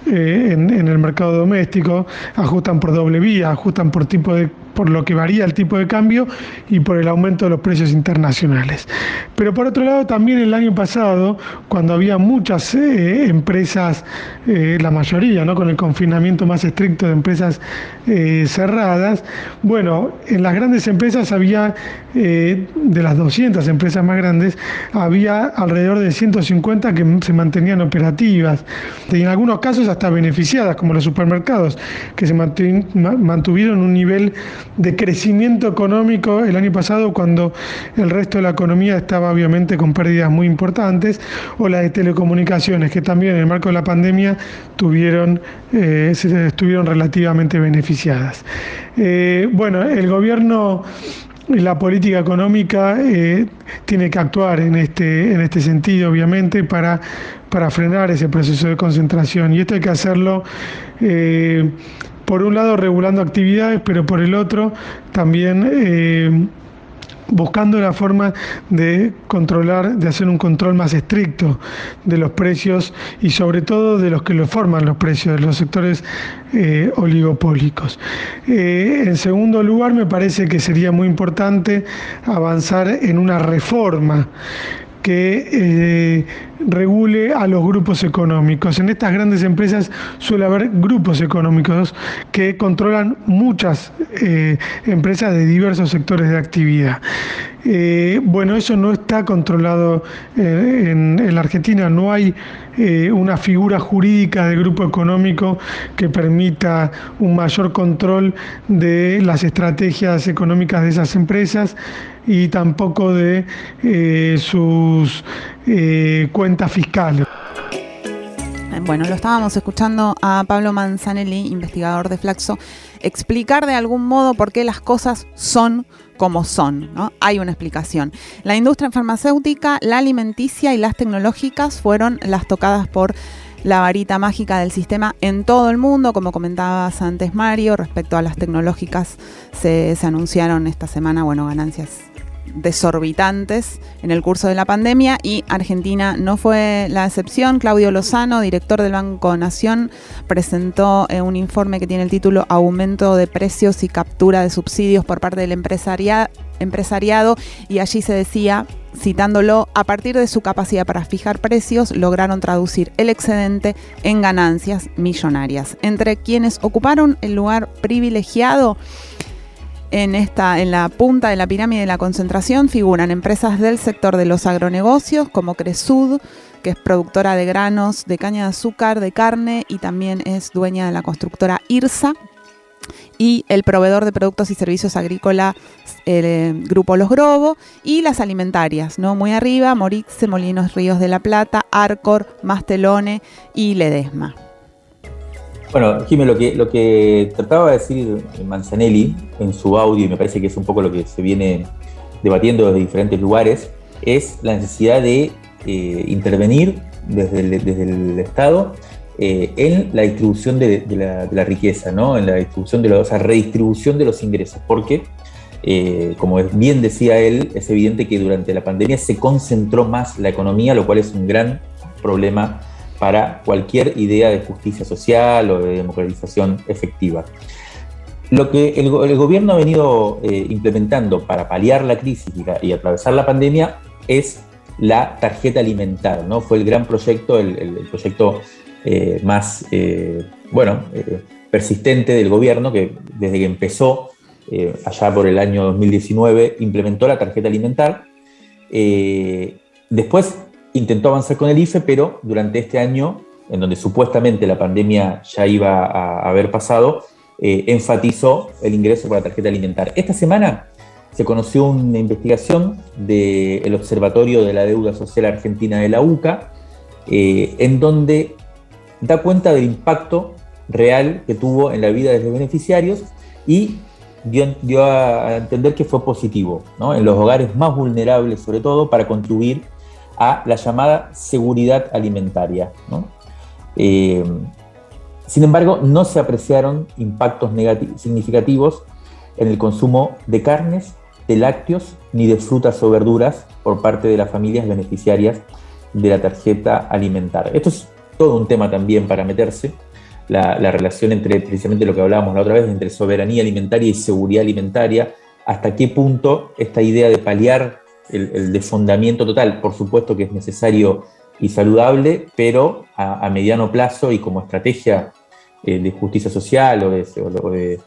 eh, en, en el mercado doméstico, ajustan por doble vía, ajustan por tipo de por lo que varía el tipo de cambio y por el aumento de los precios internacionales. Pero por otro lado, también el año pasado, cuando había muchas eh, empresas, eh, la mayoría, ¿no? con el confinamiento más estricto de empresas eh, cerradas, bueno, en las grandes empresas había, de las 200 empresas más grandes, había alrededor de 150 que se mantenían operativas, y en algunos casos hasta beneficiadas, como los supermercados, que se mantuvieron un nivel de crecimiento económico el año pasado cuando el resto de la economía estaba obviamente con pérdidas muy importantes, o la de telecomunicaciones, que también en el marco de la pandemia tuvieron, eh, estuvieron relativamente beneficiadas. Eh, bueno, el gobierno la política económica eh, tiene que actuar en este, en este sentido, obviamente, para, para frenar ese proceso de concentración. Y esto hay que hacerlo por un lado regulando actividades, pero por el otro también eh, buscando la forma de controlar, de hacer un control más estricto de los precios y sobre todo de los que lo forman los precios, de los sectores eh, oligopólicos. Eh, en segundo lugar, me parece que sería muy importante avanzar en una reforma que eh, regule a los grupos económicos. En estas grandes empresas suele haber grupos económicos que controlan muchas eh, empresas de diversos sectores de actividad. Eh, bueno, eso no está controlado eh, en, la Argentina, no hay una figura jurídica de grupo económico que permita un mayor control de las estrategias económicas de esas empresas y tampoco de sus cuentas fiscales.
Bueno, lo estábamos escuchando a Pablo Manzanelli, investigador de Flaxo, explicar de algún modo por qué las cosas son como son. Hay una explicación. La industria farmacéutica, la alimenticia y las tecnológicas fueron las tocadas por la varita mágica del sistema en todo el mundo, como comentabas antes Mario, respecto a las tecnológicas se anunciaron esta semana, bueno, ganancias desorbitantes en el curso de la pandemia y Argentina no fue la excepción. Claudio Lozano, director del Banco Nación, presentó eh, un informe que tiene el título Aumento de precios y captura de subsidios por parte del empresariado y allí se decía, citándolo, a partir de su capacidad para fijar precios, lograron traducir el excedente en ganancias millonarias. Entre quienes ocuparon el lugar privilegiado, en, esta, en la punta de la pirámide de la concentración figuran empresas del sector de los agronegocios como Cresud, que es productora de granos, de caña de azúcar, de carne y también es dueña de la constructora IRSA. Y el proveedor de productos y servicios agrícolas, el eh, Grupo Los Grobo, y las alimentarias, ¿no? Muy arriba, Morixe, Molinos Ríos de la Plata, Arcor, Mastelone y Ledesma.
Bueno, Jimé, lo que, lo que trataba de decir Manzanelli en su audio, y me parece que es un poco lo que se viene debatiendo desde diferentes lugares, es la necesidad de eh, intervenir desde el, Estado eh, en la distribución de, la, riqueza, ¿no? en la distribución de los, redistribución de los ingresos, porque, eh, como bien decía él, es evidente que durante la pandemia se concentró más la economía, lo cual es un gran problema para cualquier idea de justicia social o de democratización efectiva. Lo que el, gobierno ha venido eh, implementando para paliar la crisis y, atravesar la pandemia es la tarjeta alimentar, ¿no? Fue el gran proyecto, el, proyecto eh, más, eh, bueno, persistente del gobierno que desde que empezó allá por el año 2019 implementó la tarjeta alimentar. después intentó avanzar con el IFE, pero durante este año, en donde supuestamente la pandemia ya iba a haber pasado, eh, enfatizó el ingreso por la tarjeta alimentar. Esta semana se conoció una investigación del Observatorio de la Deuda Social Argentina de la UCA, eh, en donde da cuenta del impacto real que tuvo en la vida de los beneficiarios y dio, a entender que fue positivo, en los hogares más vulnerables sobre todo, para contribuir a la llamada seguridad alimentaria. Eh, sin embargo, no se apreciaron impactos significativos en el consumo de carnes, de lácteos ni de frutas o verduras por parte de las familias beneficiarias de la tarjeta alimentaria. Esto es todo un tema también para meterse, la, relación entre precisamente lo que hablábamos la otra vez, entre soberanía alimentaria y seguridad alimentaria, hasta qué punto esta idea de paliar el, desfondamiento total, por supuesto que es necesario y saludable, pero a, mediano plazo y como estrategia eh, de justicia social o de,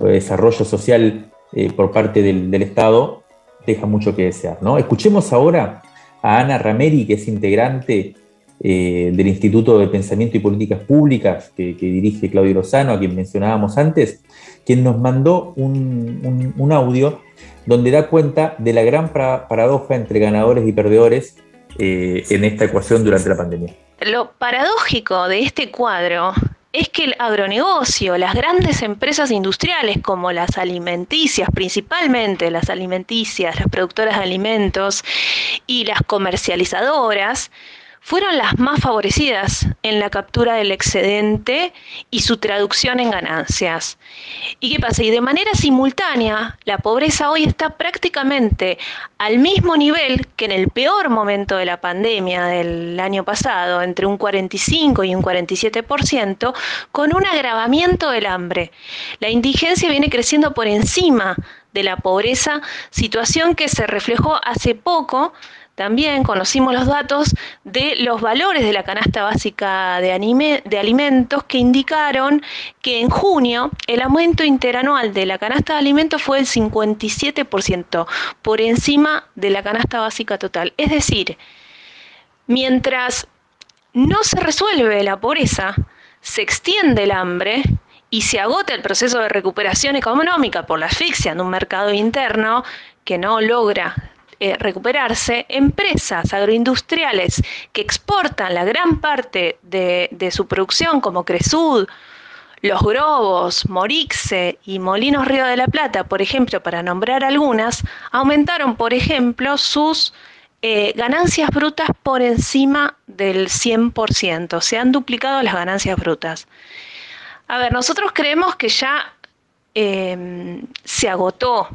desarrollo social eh, por parte del, Estado, deja mucho que desear. ¿no? Escuchemos ahora a Ana Rameri, que es integrante eh, del Instituto de Pensamiento y Políticas Públicas que, dirige Claudio Lozano, a quien mencionábamos antes, quien nos mandó un audio donde da cuenta de la gran paradoja entre ganadores y perdedores eh, en esta ecuación durante la pandemia.
Lo paradójico de este cuadro es que el agronegocio, las grandes empresas industriales como las alimenticias, principalmente las alimenticias, las productoras de alimentos y las comercializadoras, fueron las más favorecidas en la captura del excedente y su traducción en ganancias. ¿Y qué pasa? Y de manera simultánea, la pobreza hoy está prácticamente al mismo nivel que en el peor momento de la pandemia del año pasado, entre un 45 y un 47%, con un agravamiento del hambre. La indigencia viene creciendo por encima de la pobreza, situación que se reflejó hace poco también conocimos los datos de los valores de la canasta básica de, alimentos que indicaron que en junio el aumento interanual de la canasta de alimentos fue el 57% por encima de la canasta básica total. Es decir, mientras no se resuelve la pobreza, se extiende el hambre, y se agota el proceso de recuperación económica por la asfixia de un mercado interno que no logra eh, recuperarse, empresas agroindustriales que exportan la gran parte de, su producción, como Cresud, los Grobos, Morixe y Molinos Río de la Plata, por ejemplo, para nombrar algunas, aumentaron, por ejemplo, sus eh, ganancias brutas por encima del 100%. Se han duplicado las ganancias brutas. A ver, nosotros creemos que ya em, se agotó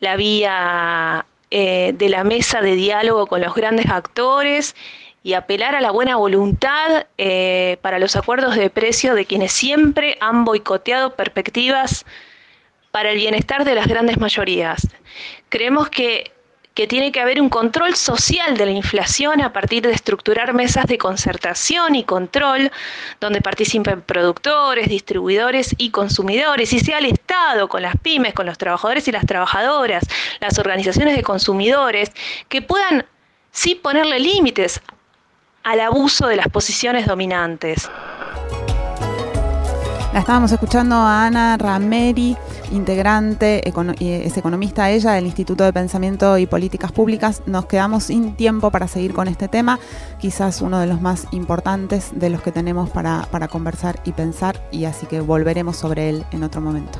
la vía eh, de la mesa de diálogo con los grandes actores y apelar a la buena voluntad eh, para los acuerdos de precio de quienes siempre han boicoteado perspectivas para el bienestar de las grandes mayorías. Creemos que que tiene que haber un control social de la inflación a partir de estructurar mesas de concertación y control donde participen productores, distribuidores y consumidores, y sea el Estado con las pymes, con los trabajadores y las trabajadoras, las organizaciones de consumidores, que puedan sí ponerle límites al abuso de las posiciones dominantes.
La estábamos escuchando a Ana Rameri integrante, es economista ella del Instituto de Pensamiento y Políticas Públicas. Nos quedamos sin tiempo para seguir con este tema, quizás uno de los más importantes de los que tenemos para, para conversar y pensar, y así que volveremos sobre él en otro momento.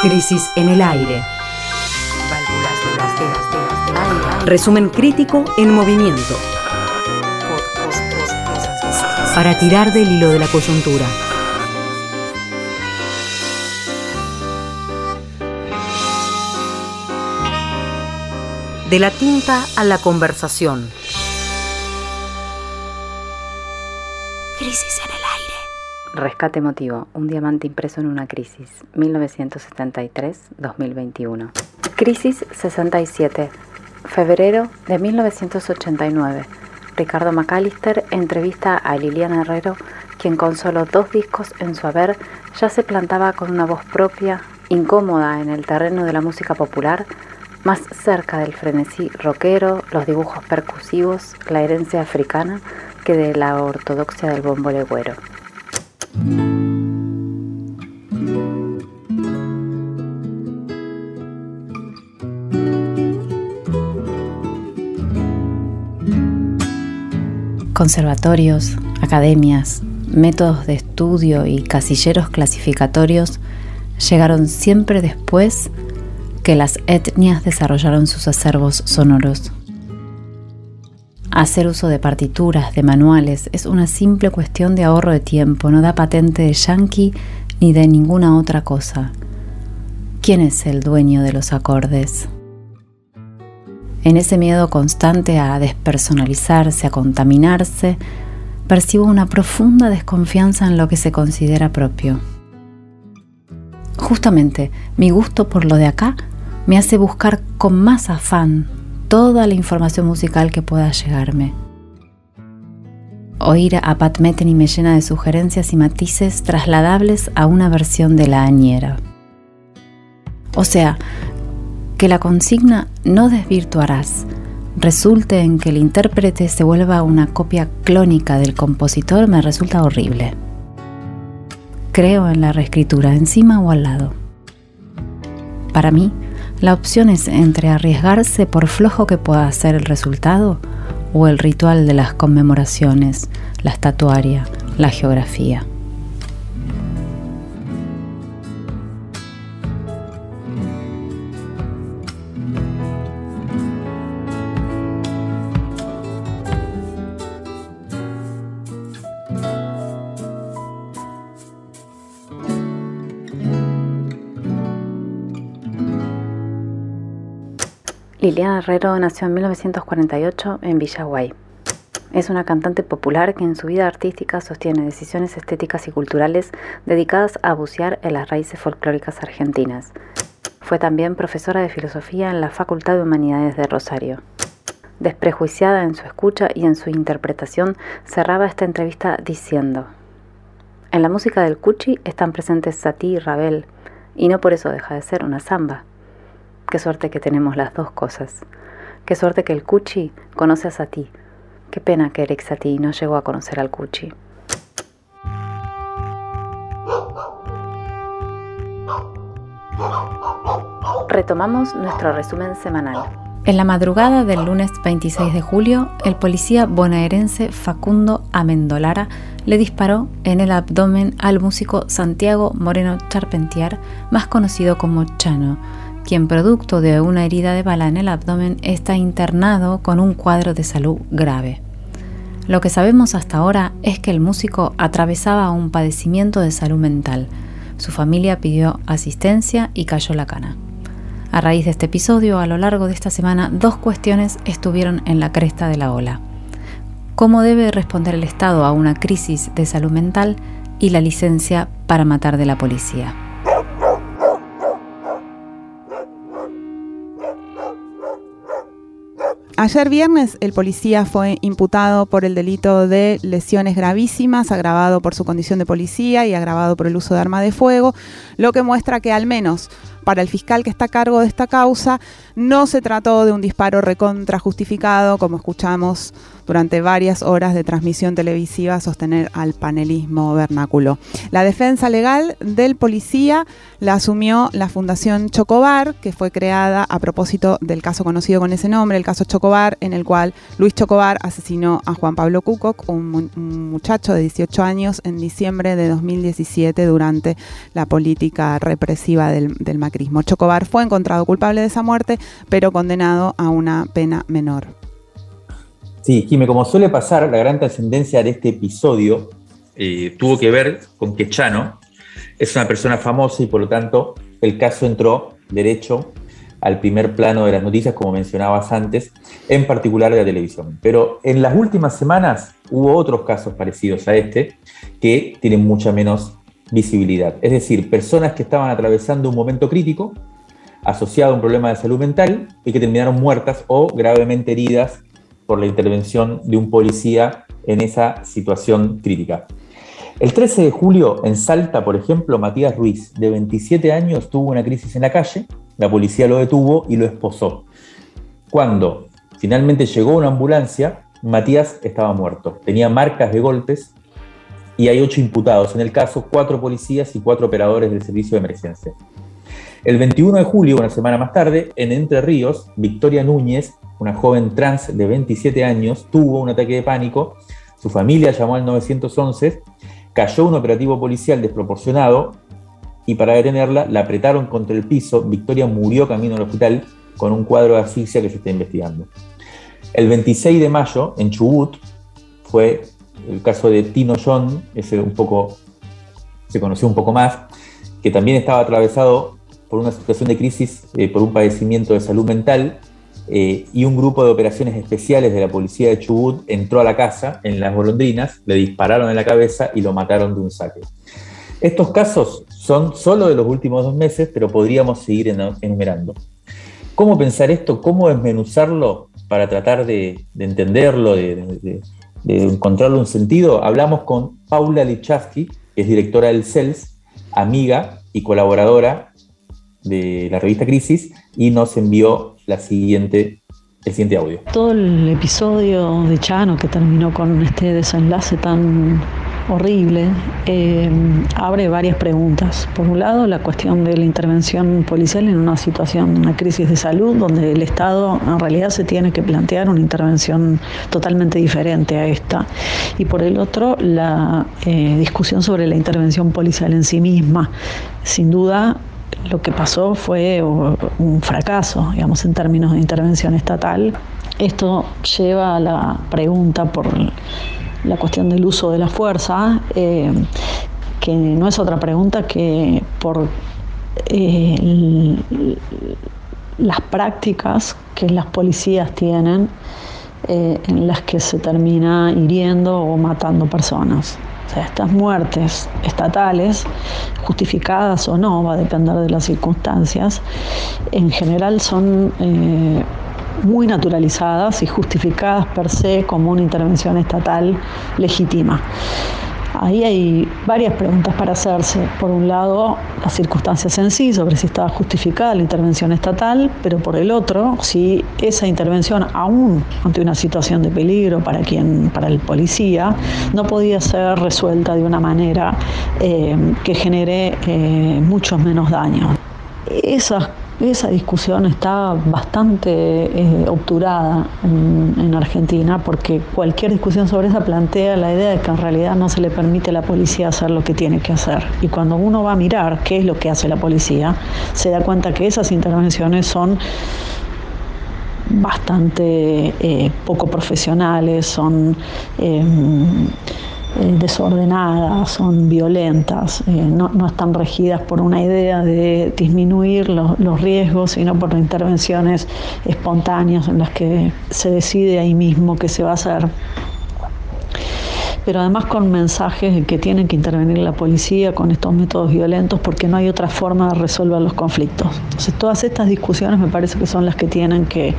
Crisis en el aire. Resumen crítico en movimiento para tirar del hilo de la coyuntura. De la tinta a la conversación.
Crisis en el aire. Rescate emotivo, un diamante impreso en una crisis, 1973-2021. Crisis 67, febrero de 1989. Ricardo McAllister entrevista a Liliana Herrero, quien con solo dos discos en su haber ya se plantaba con una voz propia, incómoda en el terreno de la música popular, más cerca del frenesí rockero, los dibujos percusivos, la herencia africana, que de la ortodoxia del bombo legüero. Conservatorios, academias, métodos de estudio y casilleros clasificatorios llegaron siempre después que las etnias desarrollaron sus acervos sonoros. Hacer uso de partituras, de manuales, es una simple cuestión de ahorro de tiempo, no da patente de yankee ni de ninguna otra cosa. ¿Quién es el dueño de los acordes? En ese miedo constante a despersonalizarse, a contaminarse, percibo una profunda desconfianza en lo que se considera propio. Justamente, mi gusto por lo de acá me hace buscar con más afán toda la información musical que pueda llegarme. Oír a Pat Metheny me llena de sugerencias y matices trasladables a una versión de la añera. O sea, que la consigna no desvirtuarás resulte en que el intérprete se vuelva una copia clónica del compositor me resulta horrible. Creo en la reescritura encima o al lado. Para mí, la opción es entre arriesgarse por flojo que pueda ser el resultado o el ritual de las conmemoraciones, la estatuaria, la geografía. Liliana Herrero nació en 1948 en Villaguay. Es una cantante popular que en su vida artística sostiene decisiones estéticas y culturales dedicadas a bucear en las raíces folclóricas argentinas. Fue también profesora de filosofía en la Facultad de Humanidades de Rosario. Desprejuiciada en su escucha y en su interpretación, cerraba esta entrevista diciendo, En la música del Cuchi están presentes Satie y Ravel, y no por eso deja de ser una samba. Qué suerte que tenemos las dos cosas. Qué suerte que el Cuchi conoce a Satie Qué pena que Eric Satie no llegó a conocer al Cuchi. Retomamos nuestro resumen semanal. En la madrugada del lunes 26 de julio, el policía bonaerense Facundo Amendolara le disparó en el abdomen al músico Santiago Moreno Charpentier, más conocido como Chano, quien producto de una herida de bala en el abdomen está internado con un cuadro de salud grave. Lo que sabemos hasta ahora es que el músico atravesaba un padecimiento de salud mental. Su familia pidió asistencia y cayó la cana. A raíz de este episodio, a lo largo de esta semana, dos cuestiones estuvieron en la cresta de la ola. ¿Cómo debe responder el Estado a una crisis de salud mental y la licencia para matar de la policía?
Ayer viernes el policía fue imputado por el delito de lesiones gravísimas, agravado por su condición de policía y agravado por el uso de arma de fuego, lo que muestra que al menos para el fiscal que está a cargo de esta causa, no se trató de un disparo recontra justificado, como escuchamos durante varias horas de transmisión televisiva sostener al panelismo vernáculo. La defensa legal del policía la asumió la Fundación Chocobar, que fue creada a propósito del caso conocido con ese nombre, el caso Chocobar, en el cual Luis Chocobar asesinó a Juan Pablo Cucoc, un, muchacho de 18 años, en diciembre de 2017 durante la política represiva del, del Chocobar fue encontrado culpable de esa muerte, pero condenado a una pena menor.
Sí, Jimé, como suele pasar, la gran trascendencia de este episodio eh, tuvo que ver con que Chano es una persona famosa y por lo tanto el caso entró derecho al primer plano de las noticias, como mencionabas antes, en particular de la televisión. Pero en las últimas semanas hubo otros casos parecidos a este que tienen mucha menos visibilidad. Es decir, personas que estaban atravesando un momento crítico asociado a un problema de salud mental y que terminaron muertas o gravemente heridas por la intervención de un policía en esa situación crítica. El 13 de julio, en Salta, por ejemplo, Matías Ruiz, de 27 años, tuvo una crisis en la calle, la policía lo detuvo y lo esposó. Cuando finalmente llegó una ambulancia, Matías estaba muerto. Tenía marcas de golpes y hay ocho imputados en el caso, cuatro policías y cuatro operadores del servicio de emergencia. El 21 de julio, una semana más tarde, en Entre Ríos, Victoria Núñez, una joven trans de 27 años, tuvo un ataque de pánico, su familia llamó al 911, cayó un operativo policial desproporcionado y para detenerla la apretaron contra el piso, Victoria murió camino al hospital con un cuadro de asfixia que se está investigando. El 26 de mayo, en Chubut, fue el caso de Tino John, ese un poco se conoció un poco más, que también estaba atravesado por una situación de crisis, eh, por un padecimiento de salud mental, eh, y un grupo de operaciones especiales de la policía de Chubut entró a la casa en las golondrinas, le dispararon en la cabeza y lo mataron de un saque. Estos casos son solo de los últimos dos meses, pero podríamos seguir enumerando. ¿Cómo pensar esto? ¿Cómo desmenuzarlo para tratar de, entenderlo, de, de encontrarle un sentido, hablamos con Paula Lichowski, que es directora del CELS, amiga y colaboradora de la revista Crisis, y nos envió la siguiente, el siguiente audio.
Todo el episodio de Chano que terminó con este desenlace tan horrible, eh, abre varias preguntas. Por un lado, la cuestión de la intervención policial en una situación, una crisis de salud, donde el Estado en realidad se tiene que plantear una intervención totalmente diferente a esta. Y por el otro, la eh, discusión sobre la intervención policial en sí misma. Sin duda, lo que pasó fue un fracaso, digamos, en términos de intervención estatal. Esto lleva a la pregunta por la cuestión del uso de la fuerza, eh, que no es otra pregunta que por eh, las prácticas que las policías tienen eh, en las que se termina hiriendo o matando personas. O sea, estas muertes estatales, justificadas o no, va a depender de las circunstancias, en general son eh, muy naturalizadas y justificadas per se como una intervención estatal legítima. Ahí hay varias preguntas para hacerse. Por un lado, las circunstancias en sí, sobre si estaba justificada la intervención estatal, pero por el otro, si esa intervención, aún ante una situación de peligro para quien, para el policía, no podía ser resuelta de una manera eh, que genere eh, muchos menos daños. Esas esa discusión está bastante eh, obturada en, Argentina porque cualquier discusión sobre esa plantea la idea de que en realidad no se le permite a la policía hacer lo que tiene que hacer. Y cuando uno va a mirar qué es lo que hace la policía, se da cuenta que esas intervenciones son bastante eh, poco profesionales, son... Em, eh, desordenadas, son violentas, eh, no, están regidas por una idea de disminuir los, riesgos, sino por intervenciones espontáneas en las que se decide ahí mismo qué se va a hacer pero además con mensajes que tienen que intervenir la policía con estos métodos violentos porque no hay otra forma de resolver los conflictos. Entonces todas estas discusiones me parece que son las que tienen que,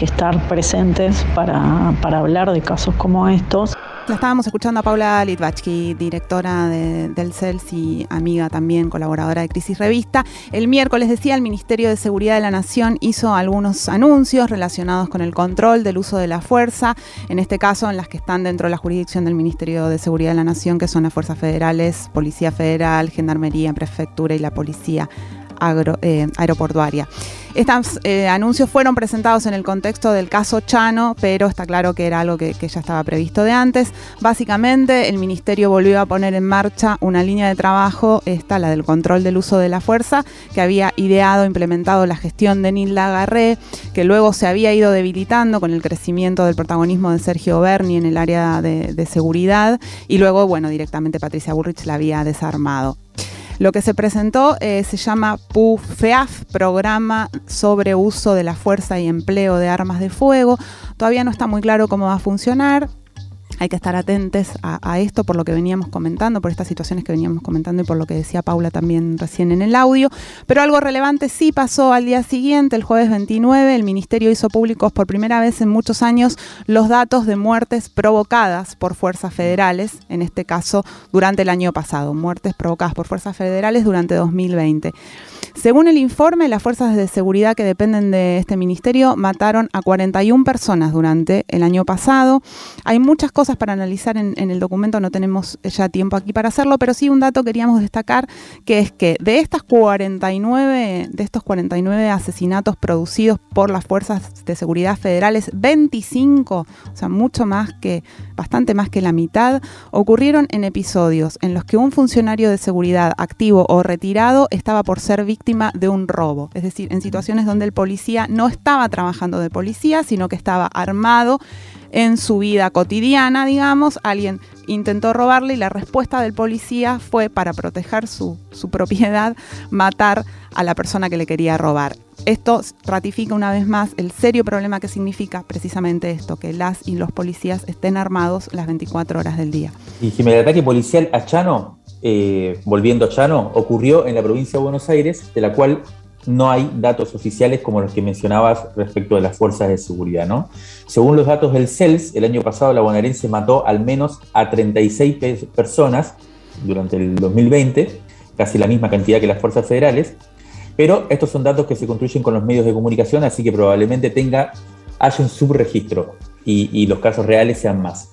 estar presentes para, para hablar de casos como estos.
Estábamos escuchando a Paula Litvachki, directora del CELS y amiga también, colaboradora de Crisis Revista. El miércoles decía, el Ministerio de Seguridad de la Nación hizo algunos anuncios relacionados con el control del uso de la fuerza, en este caso en las que están dentro de la jurisdicción del Ministerio de Seguridad de la Nación, que son las fuerzas federales, Policía Federal, Gendarmería, Prefectura y la Policía eh, aeroportuaria. Estos eh, anuncios fueron presentados en el contexto del caso Chano, pero está claro que era algo que, ya estaba previsto de antes. Básicamente, el Ministerio volvió a poner en marcha una línea de trabajo, esta, la del control del uso de la fuerza, que había ideado, implementado la gestión de Nilda Garré, que luego se había ido debilitando con el crecimiento del protagonismo de Sergio Berni en el área de, de seguridad, y luego, bueno, directamente Patricia Burrich la había desarmado. Lo que se presentó eh, se llama PUFEAF, Programa sobre Uso de la Fuerza y Empleo de Armas de Fuego. Todavía no está muy claro cómo va a funcionar. Hay que estar atentos a, esto por lo que veníamos comentando, por estas situaciones que veníamos comentando y por lo que decía Paula también recién en el audio. Pero algo relevante sí pasó al día siguiente, el jueves 29, el Ministerio hizo públicos por primera vez en muchos años los datos de muertes provocadas por fuerzas federales, en este caso durante el año pasado, muertes provocadas por fuerzas federales durante 2020. Según el informe, las fuerzas de seguridad que dependen de este ministerio mataron a 41 personas durante el año pasado. Hay muchas cosas para analizar en, el documento, no tenemos ya tiempo aquí para hacerlo, pero sí un dato queríamos destacar, que es que de estas 49, de estos 49 asesinatos producidos por las fuerzas de seguridad federales, 25, o sea, mucho más que, bastante más que la mitad, ocurrieron en episodios en los que un funcionario de seguridad activo o retirado estaba por ser víctima de un robo, es decir, en situaciones donde el policía no estaba trabajando de policía, sino que estaba armado en su vida cotidiana, digamos, alguien intentó robarle y la respuesta del policía fue para proteger su, su propiedad, matar a la persona que le quería robar. Esto ratifica una vez más el serio problema que significa precisamente esto, que las y los policías estén armados las 24 horas del día.
Y el ataque policial a Chano eh, volviendo a Chano, ocurrió en la provincia de Buenos Aires, de la cual no hay datos oficiales como los que mencionabas respecto de las fuerzas de seguridad. ¿no? Según los datos del CELS, el año pasado la bonaerense mató al menos a 36 personas durante el 2020, casi la misma cantidad que las fuerzas federales, pero estos son datos que se construyen con los medios de comunicación, así que probablemente tenga, haya un subregistro y, y los casos reales sean más.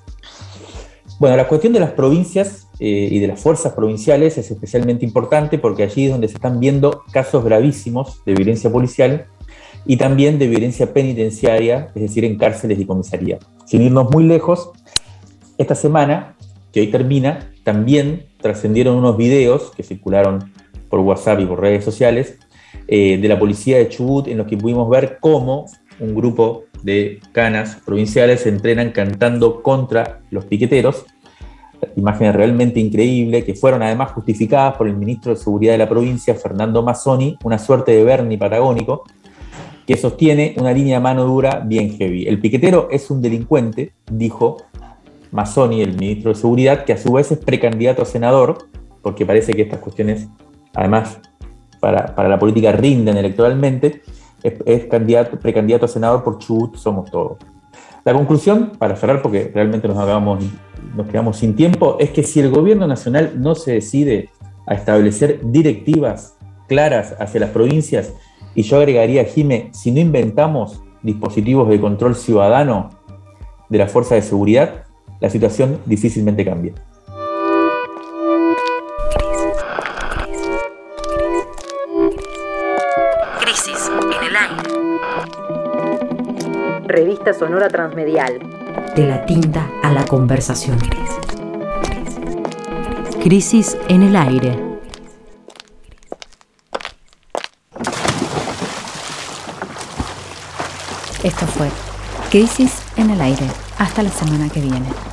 Bueno, la cuestión de las provincias eh, y de las fuerzas provinciales es especialmente importante porque allí es donde se están viendo casos gravísimos de violencia policial y también de violencia penitenciaria, es decir, en cárceles y comisaría. Sin irnos muy lejos, esta semana, que hoy termina, también trascendieron unos videos que circularon por WhatsApp y por redes sociales eh, de la policía de Chubut en los que pudimos ver cómo un grupo de canas provinciales se entrenan cantando contra los piqueteros imágenes realmente increíbles que fueron además justificadas por el ministro de Seguridad de la provincia, Fernando Mazzoni, una suerte de Bernie patagónico, que sostiene una línea de mano dura bien heavy. El piquetero es un delincuente, dijo Mazzoni, el ministro de Seguridad, que a su vez es precandidato a senador, porque parece que estas cuestiones, además, para, la política rinden electoralmente, es, candidato, precandidato a senador por Chubut Somos Todos. La conclusión, para cerrar, porque realmente nos, nos quedamos sin tiempo, es que si el gobierno nacional no se decide a establecer directivas claras hacia las provincias, y yo agregaría, Jime, si no inventamos dispositivos de control ciudadano de la fuerza de seguridad, la situación difícilmente cambia.
Crisis en el aire. Revista Sonora Transmedial. De la tinta a la conversación. Crisis en el aire.
Esto fue Crisis en el Aire. Hasta la semana que viene.